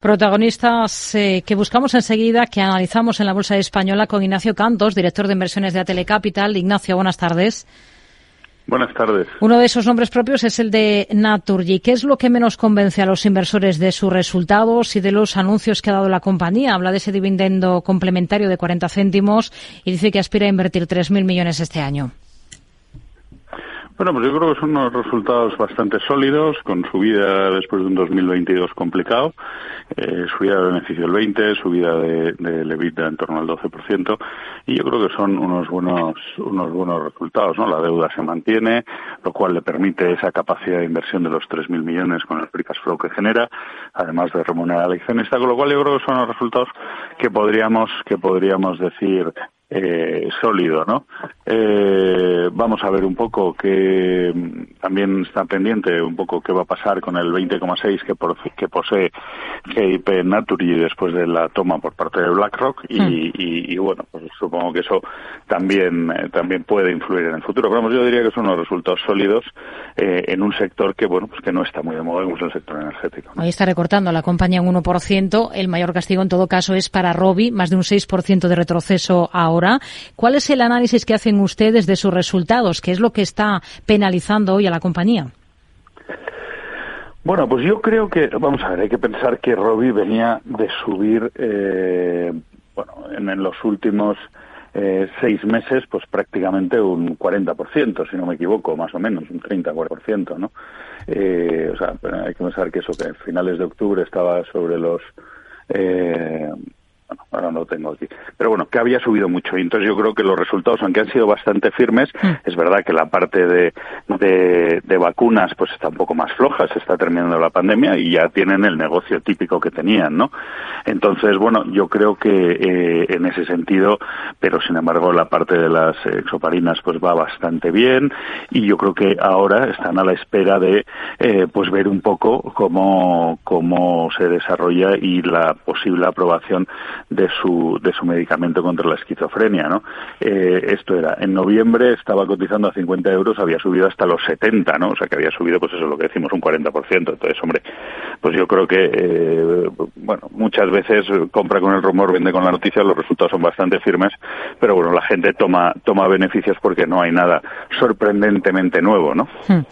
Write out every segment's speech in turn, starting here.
Protagonistas eh, que buscamos enseguida, que analizamos en la Bolsa Española con Ignacio Cantos, director de inversiones de Atelecapital. Ignacio, buenas tardes. Buenas tardes. Uno de esos nombres propios es el de Naturgy. ¿Qué es lo que menos convence a los inversores de sus resultados y de los anuncios que ha dado la compañía? Habla de ese dividendo complementario de 40 céntimos y dice que aspira a invertir 3.000 millones este año. Bueno, pues yo creo que son unos resultados bastante sólidos, con subida después de un 2022 complicado, eh, subida de beneficio del 20, subida de, de EBITDA en torno al 12%, y yo creo que son unos buenos, unos buenos resultados, ¿no? La deuda se mantiene, lo cual le permite esa capacidad de inversión de los 3.000 millones con el free cash flow que genera, además de remunerar al accionista, con lo cual yo creo que son los resultados que podríamos, que podríamos decir eh, sólido, ¿no? Eh, vamos a ver un poco que mm, también está pendiente un poco qué va a pasar con el 20,6 que, que posee GIP Naturgy después de la toma por parte de BlackRock y, hmm. y, bueno, pues supongo que eso también eh, también puede influir en el futuro. Pero vamos, yo diría que son unos resultados sólidos eh, en un sector que bueno, pues que no está muy de moda como es el sector energético. Ahí está recortando la compañía un 1%. El mayor castigo en todo caso es para Robi, más de un 6% de retroceso ahora ¿Cuál es el análisis que hacen ustedes de sus resultados? ¿Qué es lo que está penalizando hoy a la compañía? Bueno, pues yo creo que, vamos a ver, hay que pensar que Robbie venía de subir, eh, bueno, en, los últimos eh, seis meses, pues prácticamente un 40%, si no me equivoco, más o menos, un 30-40%, ¿no? Eh, o sea, hay que pensar que eso, que a finales de octubre estaba sobre los eh, bueno, ahora no lo tengo aquí, pero bueno, que había subido mucho. Y entonces yo creo que los resultados, aunque han sido bastante firmes, mm. es verdad que la parte de, de, vacunas pues está un poco más floja, se está terminando la pandemia y ya tienen el negocio típico que tenían, ¿no? Entonces, bueno, yo creo que eh, en ese sentido, pero sin embargo la parte de las exoparinas pues va bastante bien y yo creo que ahora están a la espera de eh, pues ver un poco cómo, cómo se desarrolla y la posible aprobación de su, de su medicamento contra la esquizofrenia, ¿no? Eh, esto era, en noviembre estaba cotizando a 50 euros, había subido hasta los 70, ¿no? O sea que había subido, pues eso es lo que decimos, un 40%. Entonces, hombre, pues yo creo que, eh, bueno, muchas veces compra con el rumor, vende con la noticia, los resultados son bastante firmes, pero bueno, la gente toma, toma beneficios porque no hay nada sorprendentemente nuevo, ¿no? Hmm.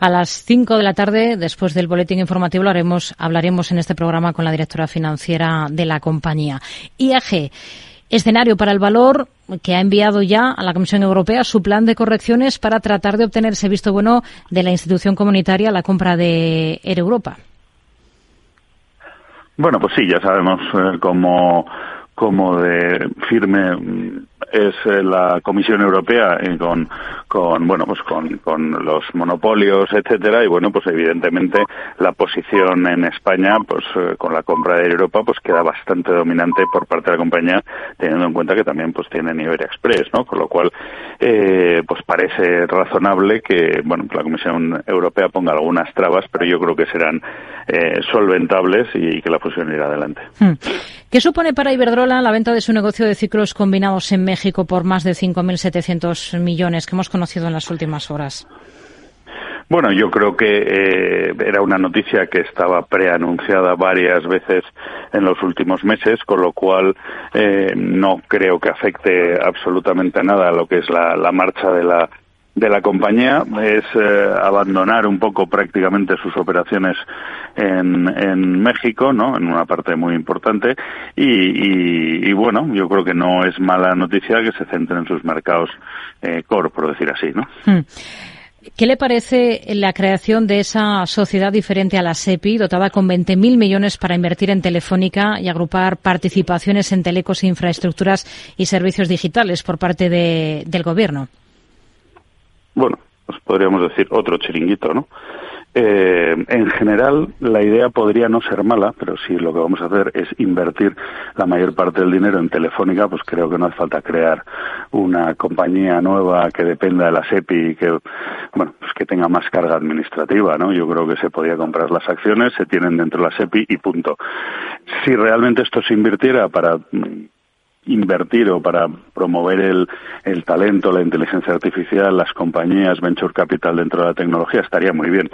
A las 5 de la tarde, después del boletín informativo, lo haremos, hablaremos en este programa con la directora financiera de la compañía. IAG. Escenario para el valor que ha enviado ya a la Comisión Europea su plan de correcciones para tratar de obtener ese visto bueno de la institución comunitaria a la compra de Air Europa. Bueno, pues sí, ya sabemos eh, cómo, cómo de firme es eh, la Comisión Europea eh, con, con bueno pues con, con, los monopolios etcétera y bueno pues evidentemente la posición en España pues eh, con la compra de Europa pues queda bastante dominante por parte de la compañía teniendo en cuenta que también pues tienen Iberia Express no con lo cual eh, pues parece razonable que bueno la Comisión Europea ponga algunas trabas pero yo creo que serán eh, solventables y, que la fusión irá adelante. Hmm. ¿Qué supone para Iberdrola la venta de su negocio de ciclos combinados en México por más de 5.700 millones que hemos conocido en las últimas horas? Bueno, yo creo que eh, era una noticia que estaba preanunciada varias veces en los últimos meses, con lo cual eh, no creo que afecte absolutamente nada a lo que es la marcha de la de la compañía es eh, abandonar un poco prácticamente sus operaciones en, en México, ¿no? En una parte muy importante y, y, bueno, yo creo que no es mala noticia que se centren en sus mercados eh, core, por decir así, ¿no? Hmm. ¿Qué le parece la creación de esa sociedad diferente a la SEPI, dotada con 20.000 millones para invertir en Telefónica y agrupar participaciones en telecos, infraestructuras y servicios digitales por parte de, del Gobierno? Bueno, pues podríamos decir otro chiringuito, ¿no? Eh, en general, la idea podría no ser mala, pero si lo que vamos a hacer es invertir la mayor parte del dinero en Telefónica, pues creo que no hace falta crear una compañía nueva que dependa de la SEPI y que, bueno, pues que tenga más carga administrativa, ¿no? Yo creo que se podía comprar las acciones, se tienen dentro de la SEPI y punto. Si realmente esto se invirtiera para invertir o para promover el, el talento, la inteligencia artificial, las compañías, venture capital dentro de la tecnología, estaría muy bien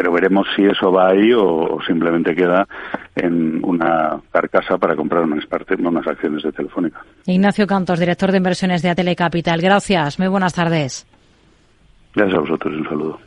pero veremos si eso va ahí o, simplemente queda en una carcasa para comprar unas, unas acciones de Telefónica. Ignacio Cantos, director de inversiones de Atele Capital. Gracias, muy buenas tardes. Gracias a vosotros, un saludo.